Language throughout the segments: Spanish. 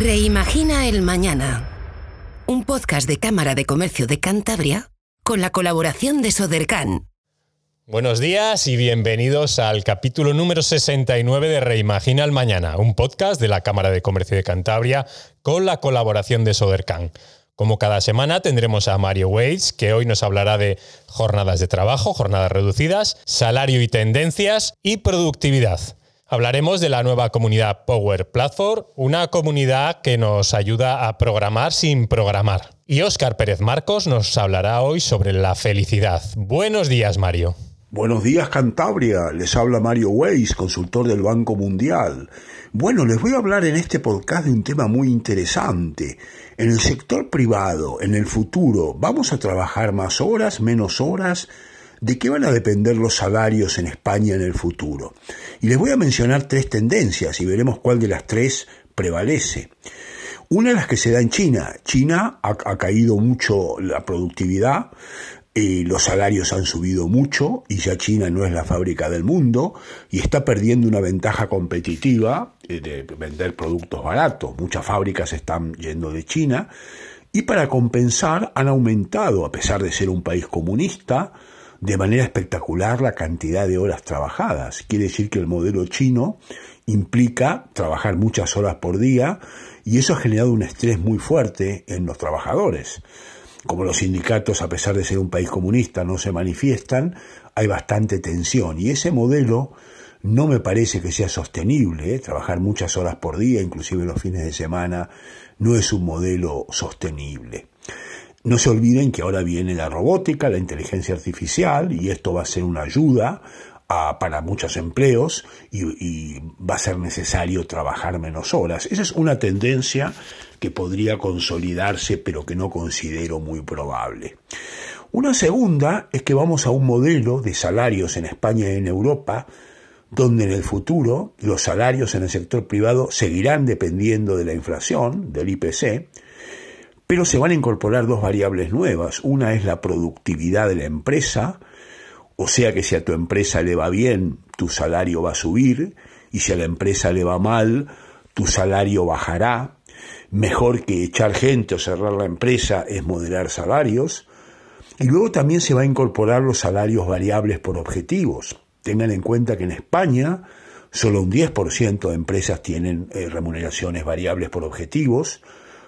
Reimagina el Mañana. Un podcast de Cámara de Comercio de Cantabria con la colaboración de Sodercan. Buenos días y bienvenidos al capítulo número 69 de Reimagina el Mañana, un podcast de la Cámara de Comercio de Cantabria con la colaboración de Sodercan. Como cada semana tendremos a Mario Waits, que hoy nos hablará de jornadas de trabajo, jornadas reducidas, salario y tendencias y productividad. Hablaremos de la nueva comunidad Power Platform, una comunidad que nos ayuda a programar sin programar. Y Óscar Pérez Marcos nos hablará hoy sobre la felicidad. Buenos días, Mario. Buenos días, Cantabria. Les habla Mario Weiss, consultor del Banco Mundial. Bueno, les voy a hablar en este podcast de un tema muy interesante. En el sector privado, en el futuro, ¿vamos a trabajar más horas, menos horas? ¿De qué van a depender los salarios en España en el futuro? Y les voy a mencionar tres tendencias y veremos cuál de las tres prevalece. Una de las que se da en China. China ha, caído mucho la productividad, eh, los salarios han subido mucho y ya China no es la fábrica del mundo y está perdiendo una ventaja competitiva eh, de vender productos baratos. Muchas fábricas están yendo de China y para compensar han aumentado, a pesar de ser un país comunista, de manera espectacular la cantidad de horas trabajadas. Quiere decir que el modelo chino implica trabajar muchas horas por día y eso ha generado un estrés muy fuerte en los trabajadores. Como los sindicatos, a pesar de ser un país comunista, no se manifiestan, hay bastante tensión y ese modelo no me parece que sea sostenible. ¿eh? Trabajar muchas horas por día, inclusive los fines de semana, no es un modelo sostenible. No se olviden que ahora viene la robótica, la inteligencia artificial, y esto va a ser una ayuda para muchos empleos y, y, va a ser necesario trabajar menos horas. Esa es una tendencia que podría consolidarse, pero que no considero muy probable. Una segunda es que vamos a un modelo de salarios en España y en Europa donde en el futuro los salarios en el sector privado seguirán dependiendo de la inflación, del IPC, pero se van a incorporar dos variables nuevas. Una es la productividad de la empresa, o sea que si a tu empresa le va bien, tu salario va a subir, y si a la empresa le va mal, tu salario bajará. Mejor que echar gente o cerrar la empresa es moderar salarios. Y luego también se va a incorporar los salarios variables por objetivos. Tengan en cuenta que en España solo un 10% de empresas tienen eh, remuneraciones variables por objetivos,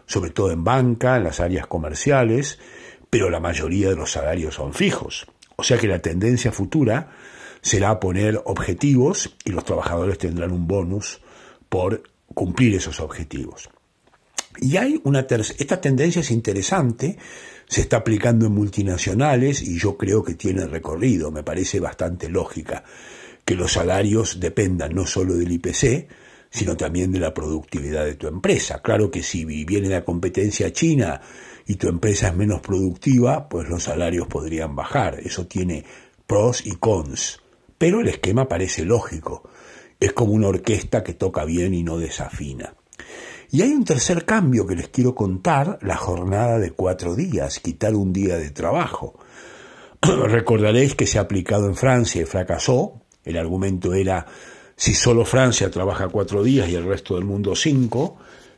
sobre todo en banca, en las áreas comerciales, pero la mayoría de los salarios son fijos. O sea que la tendencia futura será poner objetivos y los trabajadores tendrán un bonus por cumplir esos objetivos. Y hay una esta tendencia es interesante, se está aplicando en multinacionales y yo creo que tiene recorrido, me parece bastante lógica que los salarios dependan no solo del IPC, sino también de la productividad de tu empresa. Claro que si viene la competencia china y tu empresa es menos productiva, pues los salarios podrían bajar. Eso tiene pros y cons. Pero el esquema parece lógico. Es como una orquesta que toca bien y no desafina. Y hay un tercer cambio que les quiero contar, la jornada de cuatro días, quitar un día de trabajo. Recordaréis que se ha aplicado en Francia y fracasó. El argumento era si solo Francia trabaja cuatro días y el resto del mundo cinco,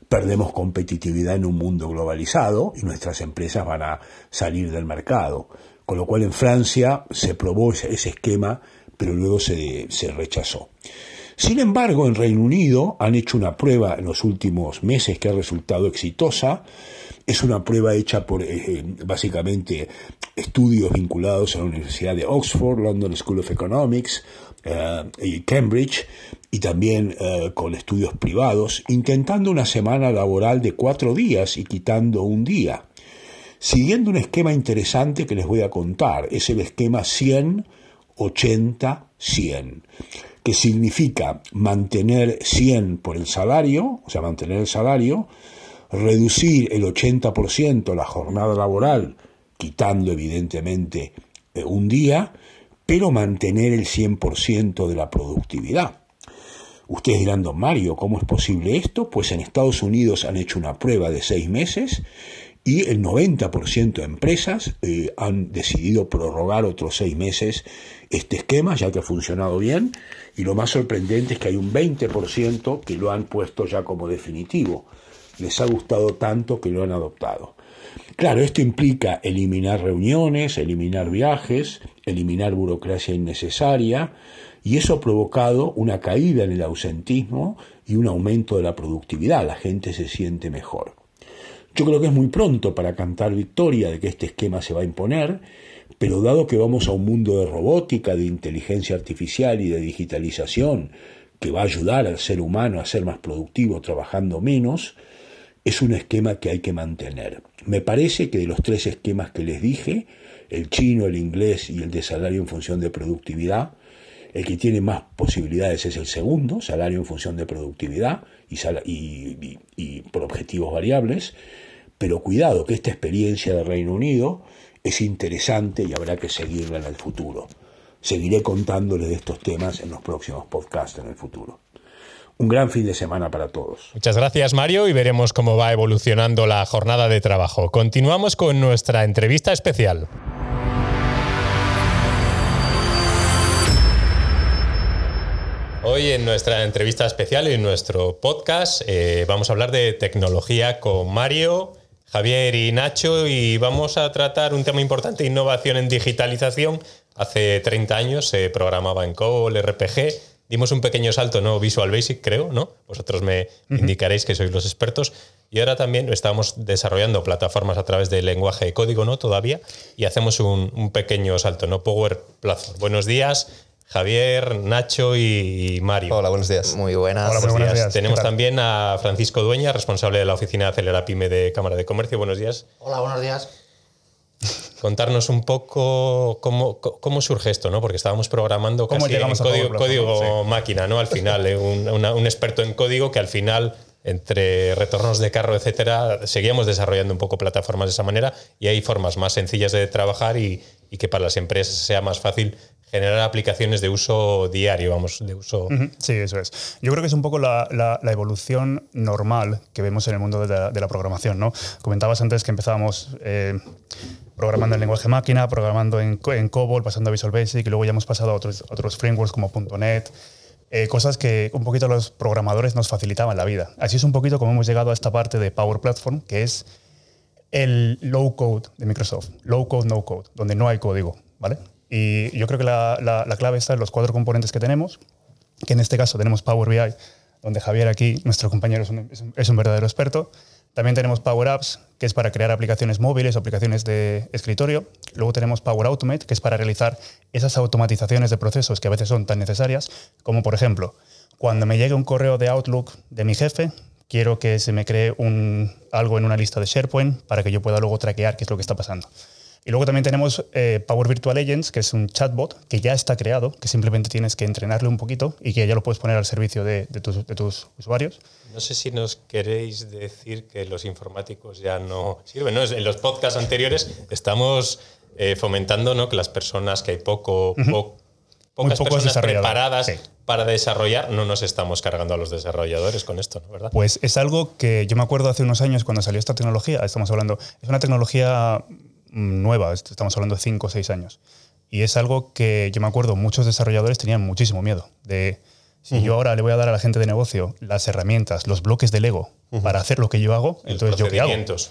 perdemos competitividad en un mundo globalizado y nuestras empresas van a salir del mercado. Con lo cual en Francia se probó ese, esquema, pero luego se, se rechazó. Sin embargo, en Reino Unido han hecho una prueba en los últimos meses que ha resultado exitosa. Es una prueba hecha por eh, básicamente estudios vinculados a la Universidad de Oxford, London School of Economics, eh, y Cambridge y también eh, con estudios privados, intentando una semana laboral de cuatro días y quitando un día, siguiendo un esquema interesante que les voy a contar. Es el esquema 100, 80, 100, que significa mantener 100 por el salario, o sea, mantener el salario, reducir el 80% la jornada laboral, quitando evidentemente eh, un día, pero mantener el 100% de la productividad. Ustedes dirán, don Mario, ¿cómo es posible esto? Pues en Estados Unidos han hecho una prueba de seis meses y el 90% de empresas eh, han decidido prorrogar otros seis meses este esquema, ya que ha funcionado bien, y lo más sorprendente es que hay un 20% que lo han puesto ya como definitivo. les ha gustado tanto que lo han adoptado. Claro, esto implica eliminar reuniones, eliminar viajes, eliminar burocracia innecesaria, y eso ha provocado una caída en el ausentismo y un aumento de la productividad. La gente se siente mejor. Yo creo que es muy pronto para cantar victoria de que este esquema se va a imponer, pero dado que vamos a un mundo de robótica, de inteligencia artificial y de digitalización, que va a ayudar al ser humano a ser más productivo trabajando menos, es un esquema que hay que mantener. Me parece que de los tres esquemas que les dije, el chino, el inglés y el de salario en función de productividad, el que tiene más posibilidades es el segundo, salario en función de productividad y, por objetivos variables. Pero cuidado, que esta experiencia de Reino Unido es interesante y habrá que seguirla en el futuro. Seguiré contándoles de estos temas en los próximos podcasts en el futuro. Un gran fin de semana para todos. Muchas gracias Mario y veremos cómo va evolucionando la jornada de trabajo. Continuamos con nuestra entrevista especial. Hoy en nuestra entrevista especial y en nuestro podcast eh, vamos a hablar de tecnología con Mario, Javier y Nacho y vamos a tratar un tema importante, innovación en digitalización. Hace 30 años se programaba en COBOL, RPG, dimos un pequeño salto, ¿no? Visual Basic, creo, ¿no? Vosotros me indicaréis que sois los expertos. Y ahora también estamos desarrollando plataformas a través del lenguaje de código, ¿no? Todavía. Y hacemos un, un pequeño salto, ¿no? Power Platform. Buenos días. Javier, Nacho y Mario. Hola, buenos días. Muy buenas. Hola, buenos días. Tenemos también a Francisco Dueña, responsable de la oficina de Acelera Pyme de Cámara de Comercio. Buenos días. Hola, buenos días. Contarnos un poco cómo, cómo surge esto, ¿no? Porque estábamos programando casi en código, código máquina, ¿no? Al final, ¿eh? un, un experto en código que al final entre retornos de carro, etcétera, seguíamos desarrollando un poco plataformas de esa manera y hay formas más sencillas de trabajar y, y que para las empresas sea más fácil generar aplicaciones de uso diario, vamos, de uso. Sí, eso es. Yo creo que es un poco la, evolución normal que vemos en el mundo de la, programación, ¿no? Comentabas antes que empezábamos eh, programando en lenguaje máquina, programando en, en, COBOL, pasando a Visual Basic, y luego ya hemos pasado a otros, otros frameworks como .NET, eh, cosas que un poquito los programadores nos facilitaban la vida. Así es un poquito como hemos llegado a esta parte de Power Platform, que es el low code de Microsoft, low code, no code, donde no hay código, ¿vale? Y yo creo que la, la, clave está en los cuatro componentes que tenemos, que en este caso tenemos Power BI, donde Javier aquí, nuestro compañero, es un, es un, verdadero experto. También tenemos Power Apps, que es para crear aplicaciones móviles o aplicaciones de escritorio. Luego tenemos Power Automate, que es para realizar esas automatizaciones de procesos que a veces son tan necesarias, como por ejemplo, cuando me llegue un correo de Outlook de mi jefe, quiero que se me cree un, algo en una lista de SharePoint para que yo pueda luego traquear qué es lo que está pasando. Y luego también tenemos eh, Power Virtual Agents, que es un chatbot que ya está creado, que simplemente tienes que entrenarle un poquito y que ya lo puedes poner al servicio de, tus, usuarios. No sé si nos queréis decir que los informáticos ya no sirven. En los podcasts anteriores estamos eh, fomentando ¿no? que las personas, que hay poco, pocas personas preparadas para desarrollar, no nos estamos cargando a los desarrolladores con esto, ¿verdad? Pues es algo que yo me acuerdo hace unos años cuando salió esta tecnología, estamos hablando, es una tecnología nueva, estamos hablando de 5 o 6 años. Y es algo que yo me acuerdo, muchos desarrolladores tenían muchísimo miedo de si yo ahora le voy a dar a la gente de negocio las herramientas, los bloques de Lego para hacer lo que yo hago, entonces yo qué hago. Entonces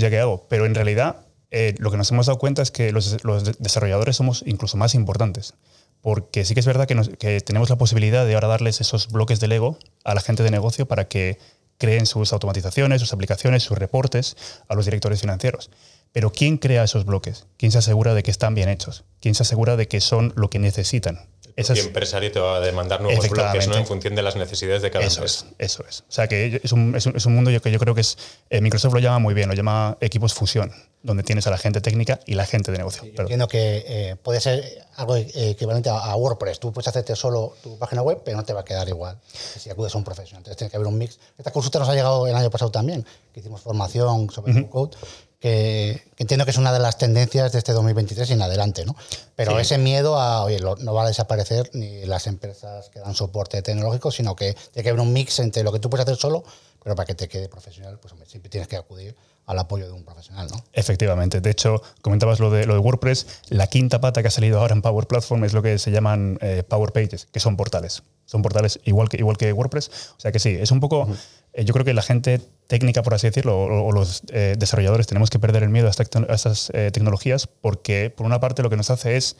ya qué hago. Pero en realidad eh, lo que nos hemos dado cuenta es que los, desarrolladores somos incluso más importantes. Porque sí que es verdad que, que tenemos la posibilidad de ahora darles esos bloques de Lego a la gente de negocio para que creen sus automatizaciones, sus aplicaciones, sus reportes a los directores financieros. Pero ¿quién crea esos bloques? ¿Quién se asegura de que están bien hechos? ¿Quién se asegura de que son lo que necesitan? El empresario te va a demandar nuevos bloques ¿no? en función de las necesidades de cada eso empresa. Es, eso es. O sea que es un, es un, es un mundo que yo creo que es. Eh, Microsoft lo llama muy bien, lo llama equipos fusión, donde tienes a la gente técnica y la gente de negocio. entiendo que eh, puede ser algo equivalente a, WordPress. Tú puedes hacerte solo tu página web, pero no te va a quedar igual si acudes a un profesional. Entonces tiene que haber un mix. Esta consulta nos ha llegado el año pasado también, que hicimos formación sobre uh code que, entiendo que es una de las tendencias de este 2023 y en adelante, ¿no? Pero ese miedo a, oye, no va a desaparecer ni las empresas que dan soporte tecnológico, sino que tiene que haber un mix entre lo que tú puedes hacer solo, pero para que te quede profesional, pues siempre tienes que acudir al apoyo de un profesional, ¿no? Efectivamente. De hecho, comentabas lo de, lo de WordPress. La quinta pata que ha salido ahora en Power Platform es lo que se llaman eh, Power Pages, que son portales. Son portales igual que, igual que WordPress. O sea que sí, es un poco... Eh, yo creo que la gente técnica, por así decirlo, o, o los eh, desarrolladores tenemos que perder el miedo a, esta a estas tecnologías porque, por una parte, lo que nos hace es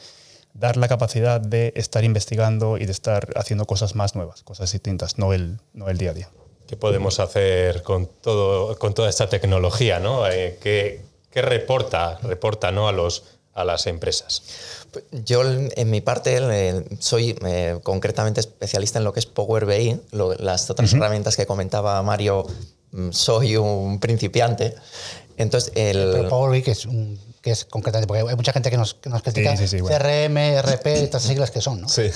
dar la capacidad de estar investigando y de estar haciendo cosas más nuevas, cosas distintas, no el, no el día a día. ¿Qué podemos hacer con, todo, con toda esta tecnología? ¿no? Eh, ¿qué, qué reporta, reporta ¿no? a, los, a las empresas? Yo, en mi parte, soy eh, concretamente especialista en lo que es Power BI. Lo- las otras herramientas que comentaba Mario, mm, soy un principiante. Entonces, el, Pero Power BI, que es, un- que es concretamente, porque hay mucha gente que nos, que nos critica sí, sí, bueno. CRM, RP, estas siglas que son, ¿no? Sí.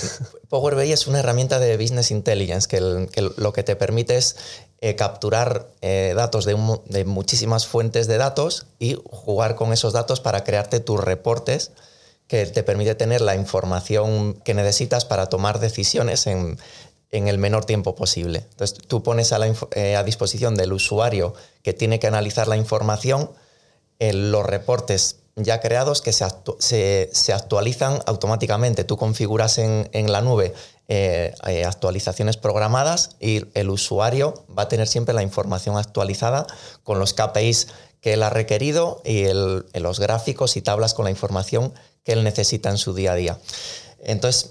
Power BI es una herramienta de Business Intelligence que, el- que lo que te permite es eh, capturar eh, datos de, un mo- de muchísimas fuentes de datos y jugar con esos datos para crearte tus reportes que te permite tener la información que necesitas para tomar decisiones en, en el menor tiempo posible. Entonces tú pones a, la eh, a disposición del usuario que tiene que analizar la información los reportes ya creados que se- se actualizan automáticamente. Tú configuras en, en la nube eh, eh, actualizaciones programadas y el usuario va a tener siempre la información actualizada con los KPIs que él ha requerido y el- los gráficos y tablas con la información que él necesita en su día a día. Entonces,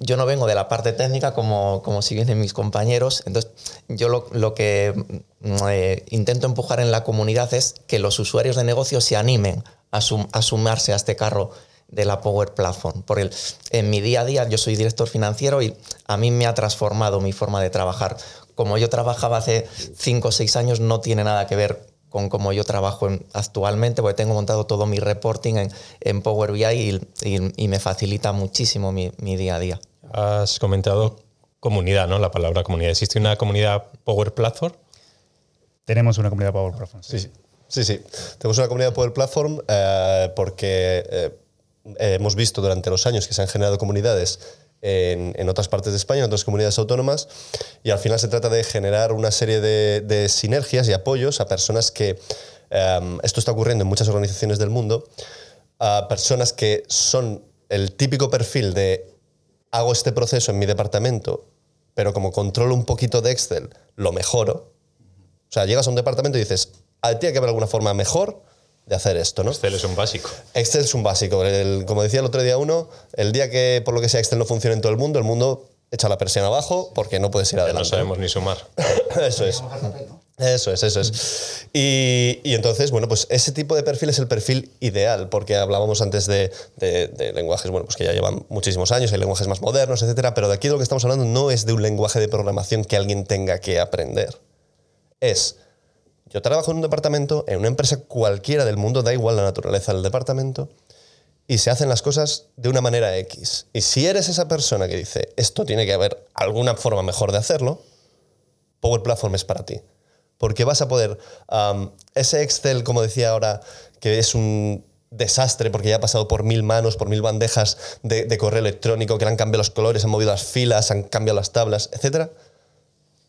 yo no vengo de la parte técnica como, como si vienen mis compañeros. Entonces, yo lo, lo que mm, eh, intento empujar en la comunidad es que los usuarios de negocio se animen a, sum- a sumarse a este carro de la Power Platform. Porque el- en mi día a día yo soy director financiero y a mí me ha transformado mi forma de trabajar. Como yo trabajaba hace 5 o 6 años, no tiene nada que ver con cómo yo trabajo en- actualmente, porque tengo montado todo mi reporting en, en Power BI y, y- y me facilita muchísimo mi, mi día a día. Has comentado comunidad, ¿no? La palabra comunidad. ¿Existe una comunidad Power Platform? Tenemos una comunidad Power Platform. Sí, sí. Sí, sí. Tenemos una comunidad Power Platform eh, porque eh, hemos visto durante los años que se han generado comunidades en, otras partes de España, en otras comunidades autónomas, y al final se trata de generar una serie de, sinergias y apoyos a personas que, eh, esto está ocurriendo en muchas organizaciones del mundo, a personas que son el típico perfil de hago este proceso en mi departamento, pero como controlo un poquito de Excel, lo mejoro. O sea, llegas a un departamento y dices, "Ah, tiene que haber alguna forma mejor de hacer esto, ¿no? Excel es un básico. Excel es un básico. El- como decía el otro día uno, el día que por lo que sea Excel no funcione en todo el mundo, el mundo echa la persiana abajo porque no puedes ir adelante. no sabemos ni sumar. Eso es. Eso es, eso es. Y, y entonces, bueno, pues ese tipo de perfil es el perfil ideal, porque hablábamos antes de, de- de lenguajes, bueno, pues que ya llevan muchísimos años, hay lenguajes más modernos, etcétera, pero de aquí de lo que estamos hablando no es de un lenguaje de programación que alguien tenga que aprender. Es, yo trabajo en un departamento, en una empresa cualquiera del mundo, da igual la naturaleza del departamento, y se hacen las cosas de una manera X. Y si eres esa persona que dice, esto tiene que haber alguna forma mejor de hacerlo, Power Platform es para ti. Porque vas a poder, ese Excel, como decía ahora, que es un desastre porque ya ha pasado por mil manos, por mil bandejas de, correo electrónico, que han cambiado los colores, han movido las filas, han cambiado las tablas, etc.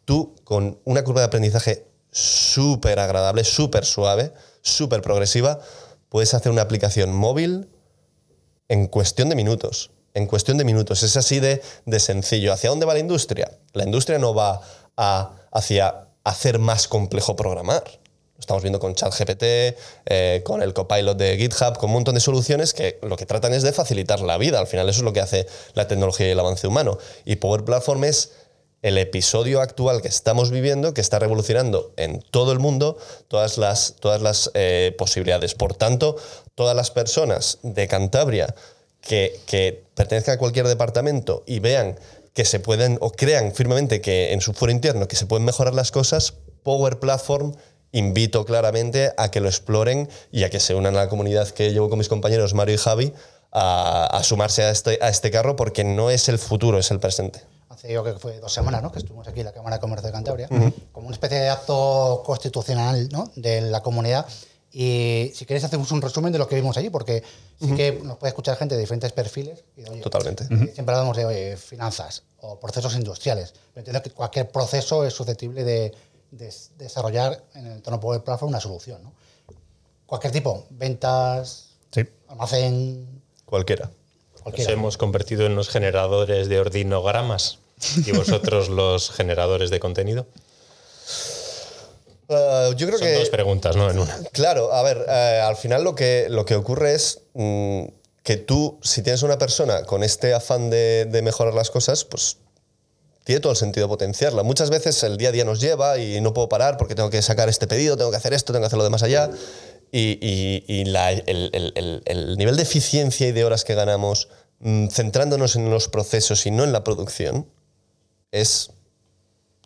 Tú, con una curva de aprendizaje súper agradable, súper suave, súper progresiva, puedes hacer una aplicación móvil en cuestión de minutos. En cuestión de minutos. Es así de, de sencillo. ¿Hacia dónde va la industria? La industria no va a, hacia hacer más complejo programar. Lo estamos viendo con ChatGPT, eh, con el copilot de GitHub, con un montón de soluciones que lo que tratan es de facilitar la vida. Al final eso es lo que hace la tecnología y el avance humano. Y Power Platform es el episodio actual que estamos viviendo, que está revolucionando en todo el mundo todas las, todas las eh, posibilidades. Por tanto, todas las personas de Cantabria que, que pertenezcan a cualquier departamento y vean que se pueden, o crean firmemente que en su foro interno que se pueden mejorar las cosas, Power Platform invito claramente a que lo exploren y a que se unan a la comunidad que llevo con mis compañeros Mario y Javi a, a sumarse a este, a este carro porque no es el futuro, es el presente. Hace yo creo que fue dos semanas, ¿no? Que estuvimos aquí en la Cámara de Comercio de Cantabria, como una especie de acto constitucional, ¿no? De la comunidad. Y si queréis hacemos un resumen de lo que vimos allí, porque sí que nos puede escuchar gente de diferentes perfiles. y, oye, Totalmente. eh, Siempre hablamos de oye, finanzas o procesos industriales. Pero entiendo que cualquier proceso es susceptible de, de desarrollar en el entorno Power Platform una solución, ¿no? Cualquier tipo, ventas, Sí. almacén, Cualquiera. Nos cualquiera. hemos convertido en los generadores de ordinogramas y vosotros los generadores de contenido. Uh, yo creo Son que. dos preguntas, ¿no? En una. Claro, a ver, eh, al final lo que, lo que ocurre es mm, que tú, si tienes una persona con este afán de, de mejorar las cosas, pues tiene todo el sentido potenciarla. Muchas veces el día a día nos lleva y no puedo parar porque tengo que sacar este pedido, tengo que hacer esto, tengo que hacer lo de más allá. Y, y- y la- el, el- el- el nivel de eficiencia y de horas que ganamos mm, centrándonos en los procesos y no en la producción es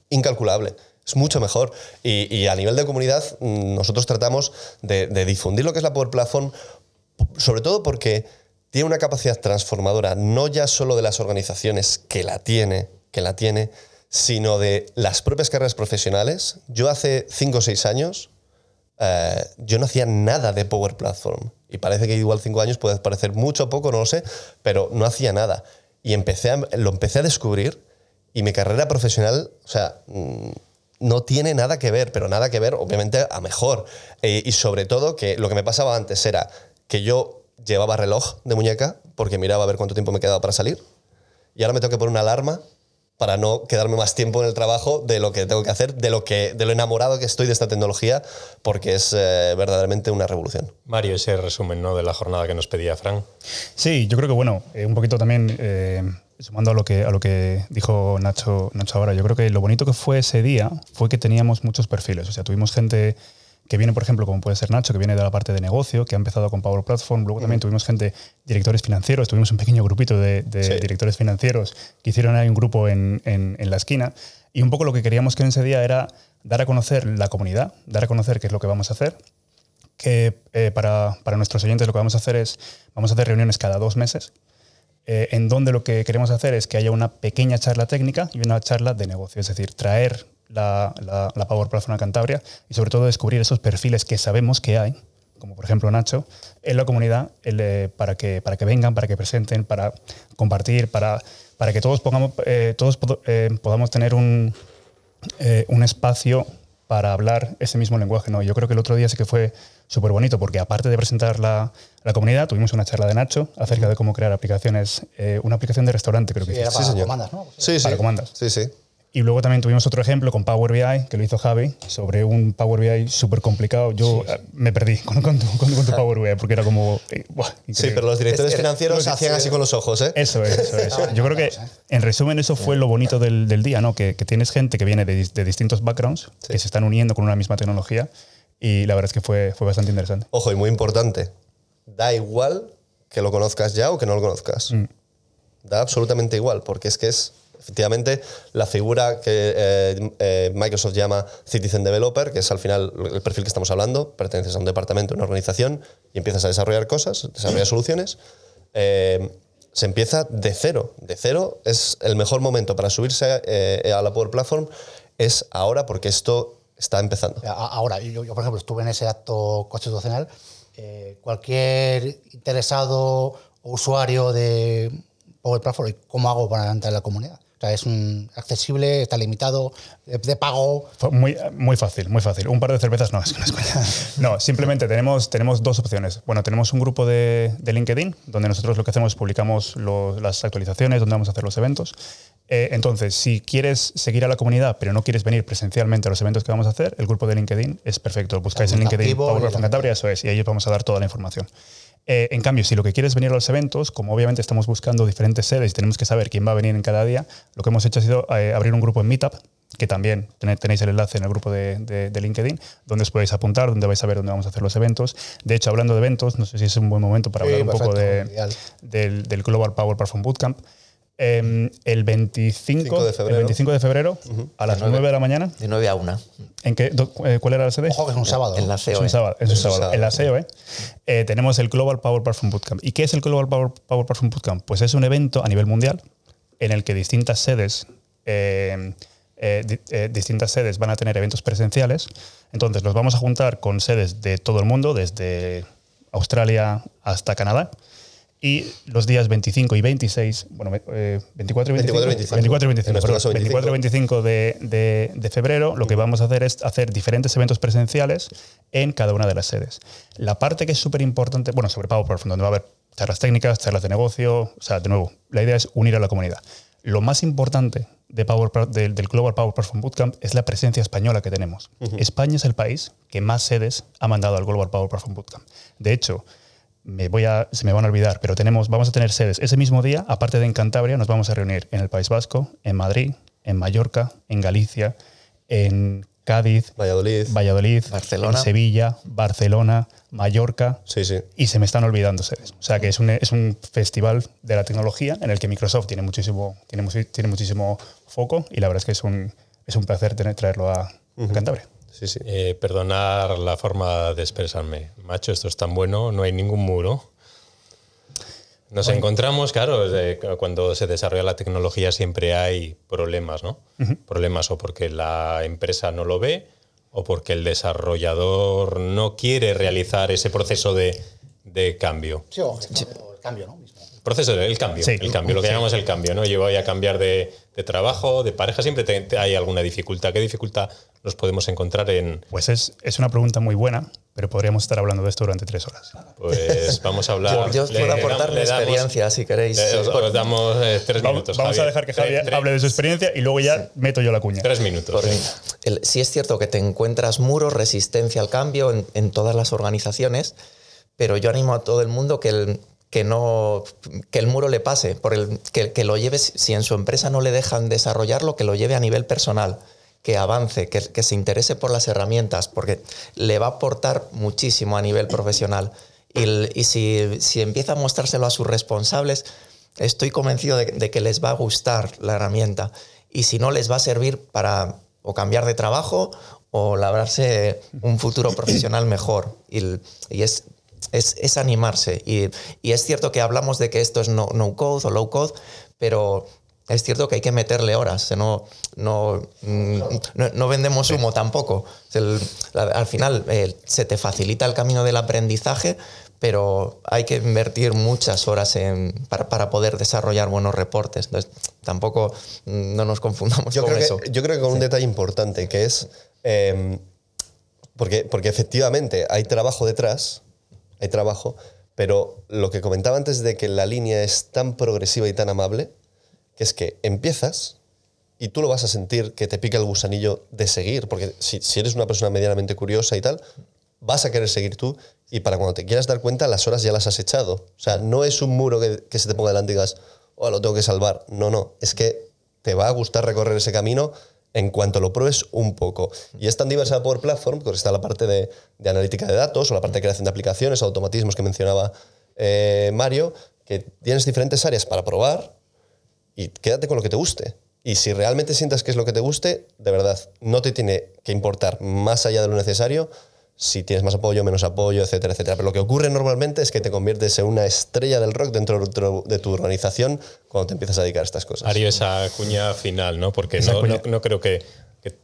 incalculable. Es mucho mejor. Y, y a nivel de comunidad, mm, nosotros tratamos de, de difundir lo que es la Power Platform, sobre todo porque tiene una capacidad transformadora, no ya solo de las organizaciones que la tiene, que la tiene, sino de las propias carreras profesionales. Yo hace 5 o 6 años, eh, yo no hacía nada de Power Platform. Y parece que igual 5 años puede parecer mucho o poco, no lo sé, pero no hacía nada. Y empecé a- lo empecé a descubrir y mi carrera profesional, o sea, mm, no tiene nada que ver, pero nada que ver, obviamente, a mejor. Eh, y sobre todo que lo que me pasaba antes era que yo llevaba reloj de muñeca porque miraba a ver cuánto tiempo me quedaba para salir. Y ahora me tengo que poner una alarma para no quedarme más tiempo en el trabajo de lo que tengo que hacer, de lo, que, de lo enamorado que estoy de esta tecnología, porque es eh, verdaderamente una revolución. Mario, ese resumen ¿no? de la jornada que nos pedía Fran. Sí, yo creo que bueno, eh, un poquito también eh, sumando a lo que a lo que dijo Nacho, Nacho ahora, yo creo que lo bonito que fue ese día fue que teníamos muchos perfiles. O sea, tuvimos gente que viene, por ejemplo, como puede ser Nacho, que viene de la parte de negocio, que ha empezado con Power Platform. Luego también tuvimos gente, directores financieros, tuvimos un pequeño grupito de, de Sí. directores financieros que hicieron ahí un grupo en, en- en la esquina. Y un poco lo que queríamos que en ese día era dar a conocer la comunidad, dar a conocer qué es lo que vamos a hacer, que eh, para, para nuestros oyentes lo que vamos a hacer es, vamos a hacer reuniones cada dos meses, eh, en donde lo que queremos hacer es que haya una pequeña charla técnica y una charla de negocio, es decir, traer la, la, la Power Platform a Cantabria y sobre todo descubrir esos perfiles que sabemos que hay, como por ejemplo Nacho, en la comunidad para, que, para que vengan, para que presenten, para compartir, para, para que todos, pongamos, eh, todos eh, podamos tener un, un espacio para hablar ese mismo lenguaje. ¿no? Yo creo que el otro día sí que fue súper bonito porque aparte de presentar la, la comunidad, tuvimos una charla de Nacho acerca de cómo crear aplicaciones, eh, una aplicación de restaurante creo que Sí, era para señor. comandas, ¿no? Sí, sí. Para comandas. Sí, sí. Y luego también tuvimos otro ejemplo con Power BI, que lo hizo Javi, sobre un Power BI súper complicado. Yo eh, me perdí con, con tu, con- con tu Power BI porque era como... eh, buah, Sí, pero los directores Es- financieros lo- hacían así con los ojos, ¿eh? Eso es, eso es. Yo creo que, en resumen, eso fue lo bonito del, del día, ¿no? Que, que tienes gente que viene de, de distintos backgrounds, que se están uniendo con una misma tecnología, y la verdad es que fue, fue bastante interesante. Ojo, y muy importante, da igual que lo conozcas ya o que no lo conozcas. Da absolutamente igual, porque es que es efectivamente la figura que eh, eh, Microsoft llama Citizen Developer, que es al final el perfil que estamos hablando, perteneces a un departamento, a una organización y empiezas a desarrollar cosas, desarrollar soluciones. eh, se empieza de cero. De cero es el mejor momento para subirse a la Power Platform, es ahora porque esto está empezando. Ahora, yo, yo, por ejemplo, estuve en ese acto constitucional. eh, cualquier interesado o usuario de Power Platform, ¿cómo hago para entrar en la comunidad? O sea, es un accesible, está limitado, de, de pago. Muy, muy fácil, muy fácil. Un par de cervezas no, es que no es coña. No, simplemente tenemos, tenemos dos opciones. Bueno, tenemos un grupo de, de LinkedIn, donde nosotros lo que hacemos es publicamos los- las actualizaciones, donde vamos a hacer los eventos. Eh, entonces, si quieres seguir a la comunidad, pero no quieres venir presencialmente a los eventos que vamos a hacer, el grupo de LinkedIn es perfecto. Buscáis en LinkedIn Power Cantabria, eso es, y ahí os vamos a dar toda la información. Eh, en cambio, si lo que quieres venir a los eventos, como obviamente estamos buscando diferentes sedes y tenemos que saber quién va a venir en cada día, lo que hemos hecho ha sido eh, abrir un grupo en Meetup, que también ten- tenéis el enlace en el grupo de, de- de LinkedIn, donde os podéis apuntar, donde vais a ver dónde vamos a hacer los eventos. De hecho, hablando de eventos, no sé si es un buen momento para Sí, hablar un poco de- del, del Global Power Platform Bootcamp. Eh, el 25 5 de el febrero. 25 de febrero a las 9 de la mañana. De 9 a 1. ¿En qué, do- eh, ¿Cuál era la sede? Ojo que es un sábado. En la Es un sábado. Es un sábado. sábado. En la COE eh, tenemos el Global Power Platform Bootcamp. ¿Y qué es el Global Power, Power Platform Bootcamp? Pues es un evento a nivel mundial en el que distintas sedes, eh, eh, di- eh, distintas sedes van a tener eventos presenciales. Entonces los vamos a juntar con sedes de todo el mundo, desde Australia hasta Canadá. Y los días 25 y 26, bueno, eh, 24 y 25, 24 y 25. 24 y 25, En nuestro perdón, caso, 24 y 25 de, de- de febrero, lo que vamos a hacer es hacer diferentes eventos presenciales en cada una de las sedes. La parte que es súper importante, bueno, sobre Power Platform, donde va a haber charlas técnicas, charlas de negocio, o sea, de nuevo, la idea es unir a la comunidad. Lo más importante de Power, del, Global Power Platform Bootcamp es la presencia española que tenemos. España es el país que más sedes ha mandado al Global Power Platform Bootcamp. De hecho, me voy a, se me van a olvidar, pero tenemos, vamos a tener sedes. Ese mismo día, aparte de en Cantabria, nos vamos a reunir en el País Vasco, en Madrid, en Mallorca, en Galicia, en Cádiz, Valladolid, Valladolid Barcelona. Sevilla, Barcelona, Mallorca. Sí, sí. Y se me están olvidando sedes. O sea que es un, es un festival de la tecnología en el que Microsoft tiene muchísimo, tiene, tiene muchísimo foco y la verdad es que es un, es un placer tener, traerlo a, Cantabria. Sí, sí. Eh, perdonar la forma de expresarme. Macho, esto es tan bueno, no hay ningún muro. Nos encontramos, claro, cuando se desarrolla la tecnología siempre hay problemas, ¿no? Problemas o porque la empresa no lo ve o porque el desarrollador no quiere realizar ese proceso de, cambio. Sí, o el cambio, ¿no? Proceso, el cambio, el cambio, lo que llamamos el cambio, ¿no? Yo voy a cambiar de, trabajo, de pareja, siempre hay alguna dificultad. ¿Qué dificultad nos podemos encontrar en...? Pues es, es una pregunta muy buena, pero podríamos estar hablando de esto durante tres horas. Pues vamos a hablar... Yo os puedo aportar mi experiencia, si queréis. os, damos eh, tres minutos, Vamos a dejar que Javier hable de su experiencia y luego ya meto yo la cuña. Tres minutos. sí es cierto que te encuentras muros, resistencia al cambio en, en todas las organizaciones, pero yo animo a todo el mundo que el, que no que el muro le pase, por el, que, que, lo lleve, si en su empresa no le dejan desarrollarlo, que lo lleve a nivel personal, que avance, que, se interese por las herramientas, porque le va a aportar muchísimo a nivel profesional. Y, si, empieza a mostrárselo a sus responsables, estoy convencido de, que les va a gustar la herramienta. Y si no, les va a servir para o cambiar de trabajo o labrarse un futuro profesional mejor. Y, y es es, animarse. Y, es cierto que hablamos de que esto es no, no code o low code, pero es cierto que hay que meterle horas. No, no, mm, no, vendemos humo tampoco. al final eh, se te facilita el camino del aprendizaje, pero hay que invertir muchas horas en, para, poder desarrollar buenos reportes. Entonces, tampoco mm, no nos confundamos yo con creo eso. Que, yo creo que con un detalle importante, que es, em, porque, porque efectivamente hay trabajo detrás, hay trabajo, pero lo que comentaba antes de que la línea es tan progresiva y tan amable, que es que empiezas y tú lo vas a sentir que te pica el gusanillo de seguir, porque si, eres una persona medianamente curiosa y tal, vas a querer seguir tú y para cuando te quieras dar cuenta las horas ya las has echado. O sea, no es un muro que, que se te ponga delante y digas, oh, lo tengo que salvar. No, no, es que te va a gustar recorrer ese camino en cuanto lo pruebes un poco. Y es tan diversa por Platform, porque está la parte de, analítica de datos o la parte de creación de aplicaciones, automatismos que mencionaba eh, Mario, que tienes diferentes áreas para probar y quédate con lo que te guste. Y si realmente sientas que es lo que te guste, de verdad, no te tiene que importar más allá de lo necesario si tienes más apoyo, menos apoyo, etcétera, etcétera. Pero lo que ocurre normalmente es que te conviertes en una estrella del rock dentro de tu organización cuando te empiezas a dedicar a estas cosas. Haría esa cuña final, ¿no? Porque no, creo que,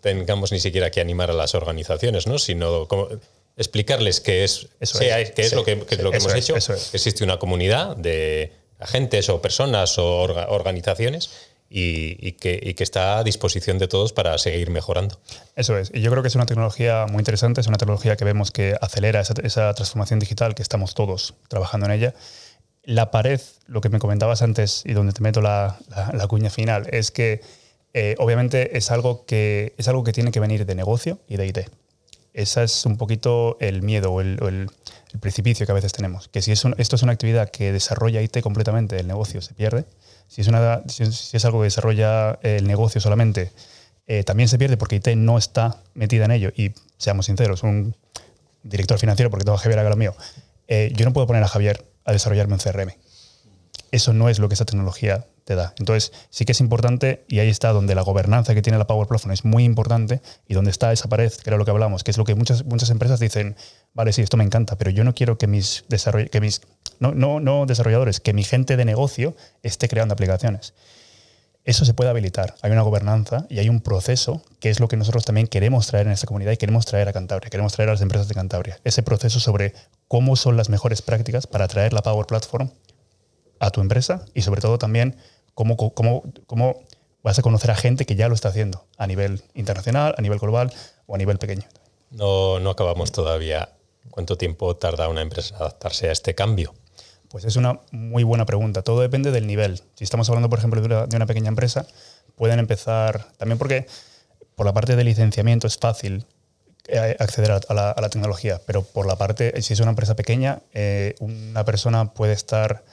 tengamos ni siquiera que animar a las organizaciones, ¿no? Sino como explicarles qué es, qué es lo que, lo que hemos hecho. Existe una comunidad de agentes o personas o organizaciones y, que, está a disposición de todos para seguir mejorando. Eso es. Y yo creo que es una tecnología muy interesante, es una tecnología que vemos que acelera esa, transformación digital, que estamos todos trabajando en ella. La pared, lo que me comentabas antes y donde te meto la, cuña final, es que eh, obviamente es algo, que, es algo que tiene que venir de negocio y de IT. Ese es un poquito el miedo o el, precipicio que a veces tenemos. Que si es esto es una actividad que desarrolla IT completamente, el negocio se pierde si es, algo que desarrolla el negocio solamente, eh, también se pierde porque IT no está metida en ello. Y seamos sinceros, un director financiero, porque tengo a Javier a lo mío, eh, yo no puedo poner a Javier a desarrollarme un CRM. Eso no es lo que esa tecnología te da. Entonces, sí que es importante, y ahí está donde la gobernanza que tiene la Power Platform es muy importante, y donde está esa pared, que era lo que hablamos, que es lo que muchas, muchas empresas dicen, vale, sí, esto me encanta, pero yo no quiero que mis, que mis no, no, no desarrolladores, que mi gente de negocio esté creando aplicaciones. Eso se puede habilitar. Hay una gobernanza y hay un proceso que es lo que nosotros también queremos traer en esta comunidad y queremos traer a Cantabria, queremos traer a las empresas de Cantabria. Ese proceso sobre cómo son las mejores prácticas para traer la Power Platform a tu empresa y sobre todo también cómo, cómo, cómo vas a conocer a gente que ya lo está haciendo a nivel internacional, a nivel global o a nivel pequeño. No, no acabamos todavía. ¿Cuánto tiempo tarda una empresa en adaptarse a este cambio? Pues es una muy buena pregunta. Todo depende del nivel. Si estamos hablando, por ejemplo, de una, pequeña empresa, pueden empezar, también porque por la parte de licenciamiento es fácil eh, acceder a la, a la tecnología, pero por la parte, si es una empresa pequeña, eh, una persona puede estar,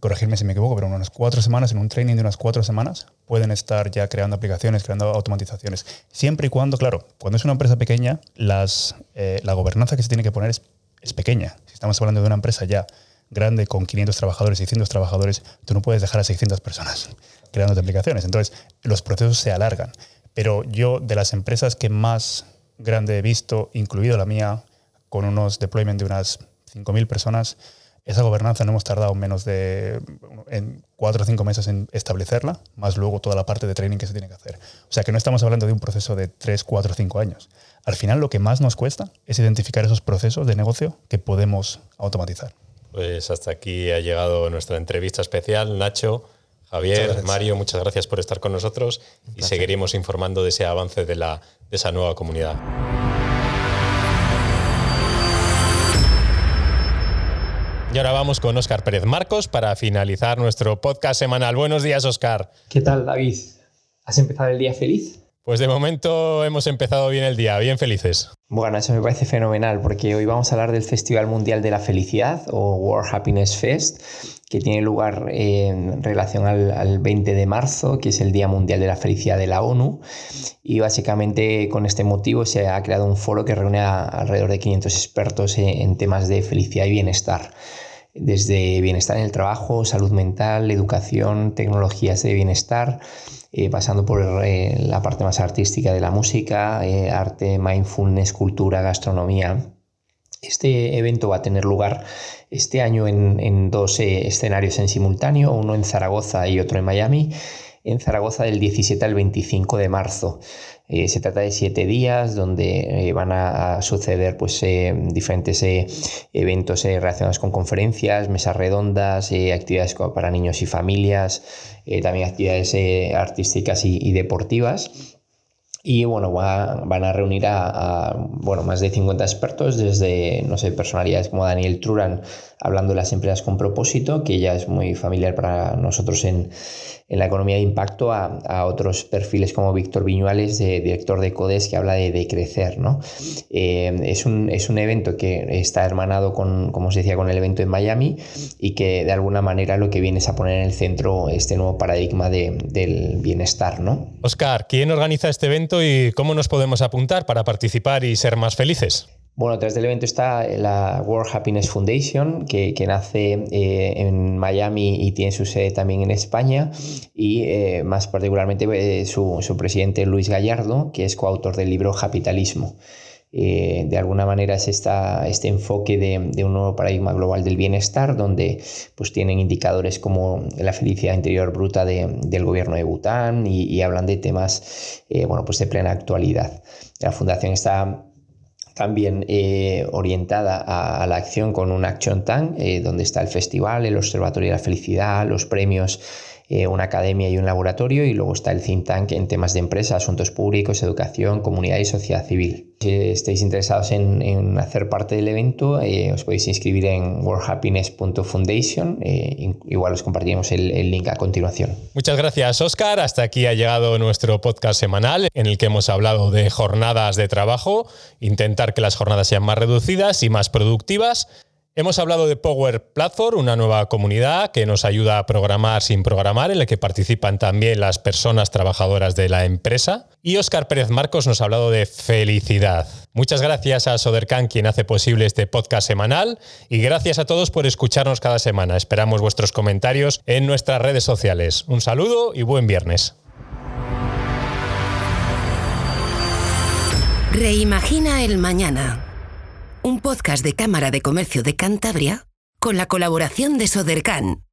corregirme si me equivoco, pero unas cuatro semanas, en un training de unas cuatro semanas, pueden estar ya creando aplicaciones, creando automatizaciones. Siempre y cuando, claro, cuando es una empresa pequeña, las, eh, la gobernanza que se tiene que poner es, es pequeña. Si estamos hablando de una empresa ya grande con 500 trabajadores, 600 trabajadores, tú no puedes dejar a 600 personas creando aplicaciones. Entonces, los procesos se alargan. Pero yo, de las empresas que más grande he visto, incluido la mía, con unos deployment de unas 5.000 personas, esa gobernanza no hemos tardado menos de en cuatro o cinco meses en establecerla, más luego toda la parte de training que se tiene que hacer. O sea que no estamos hablando de un proceso de 3, 4, 5 años. Al final lo que más nos cuesta es identificar esos procesos de negocio que podemos automatizar. Pues hasta aquí ha llegado nuestra entrevista especial. Nacho, Javier, Mario, muchas gracias por estar con nosotros y seguiremos informando de ese avance de, la, de esa nueva comunidad. Y ahora vamos con Óscar Pérez Marcos para finalizar nuestro podcast semanal. Buenos días, Óscar. ¿Qué tal, David? ¿Has empezado el día feliz? Pues de momento hemos empezado bien el día, bien felices. Bueno, eso me parece fenomenal porque hoy vamos a hablar del Festival Mundial de la Felicidad o World Happiness Fest, que tiene lugar en relación al, 20 de marzo, que es el Día Mundial de la Felicidad de la ONU. Y básicamente con este motivo se ha creado un foro que reúne a alrededor de 500 expertos en temas de felicidad y bienestar desde bienestar en el trabajo, salud mental, educación, tecnologías de bienestar, eh, pasando por eh, la parte más artística de la música, eh, arte, mindfulness, cultura, gastronomía. Este evento va a tener lugar este año en, en dos escenarios en simultáneo, uno en Zaragoza y otro en Miami en Zaragoza del 17 al 25 de marzo. Eh, se trata de siete días donde eh, van a, suceder pues, eh, diferentes eventos relacionados con conferencias, mesas redondas, actividades para niños y familias, también actividades artísticas y, deportivas. Y bueno, van a reunir a, bueno, más de 50 expertos, desde no sé, personalidades como Daniel Truran, hablando de las empresas con propósito, que ya es muy familiar para nosotros en, en la economía de impacto a, otros perfiles como Víctor Viñuales, director de CODES, que habla de, crecer. ¿no? Eh, es, un, es, un, evento que está hermanado con, como os decía, con el evento en Miami y que de alguna manera lo que viene es a poner en el centro este nuevo paradigma del bienestar. ¿no? Oscar, ¿quién organiza este evento y cómo nos podemos apuntar para participar y ser más felices? Bueno, detrás del evento está la World Happiness Foundation, que, nace eh, en Miami y tiene su sede también en España, y eh, más particularmente eh, su, presidente Luis Gallardo, que es coautor del libro Capitalismo. de alguna manera es esta, este enfoque de, un nuevo paradigma global del bienestar, donde pues, tienen indicadores como la felicidad interior bruta del gobierno de Bután y, hablan de temas bueno, pues de plena actualidad. La fundación está también eh, orientada a, la acción con un Action Tank, eh, donde está el festival, el Observatorio de la Felicidad, los premios eh, una academia y un laboratorio y luego está el think tank en temas de empresa, asuntos públicos, educación, comunidad y sociedad civil. Si estáis interesados en, hacer parte del evento, eh, os podéis inscribir en worldhappiness.foundation. Eh, igual os compartiremos el, el link a continuación. Muchas gracias, Oscar. Hasta aquí ha llegado nuestro podcast semanal en el que hemos hablado de jornadas de trabajo, intentar que las jornadas sean más reducidas y más productivas. Hemos hablado de Power Platform, una nueva comunidad que nos ayuda a programar sin programar, en la que participan también las personas trabajadoras de la empresa. Y Óscar Pérez Marcos nos ha hablado de felicidad. Muchas gracias a Sodercan, quien hace posible este podcast semanal, y gracias a todos por escucharnos cada semana. Esperamos vuestros comentarios en nuestras redes sociales. Un saludo y buen viernes. Reimagina el mañana un podcast de Cámara de Comercio de Cantabria con la colaboración de Sodercan.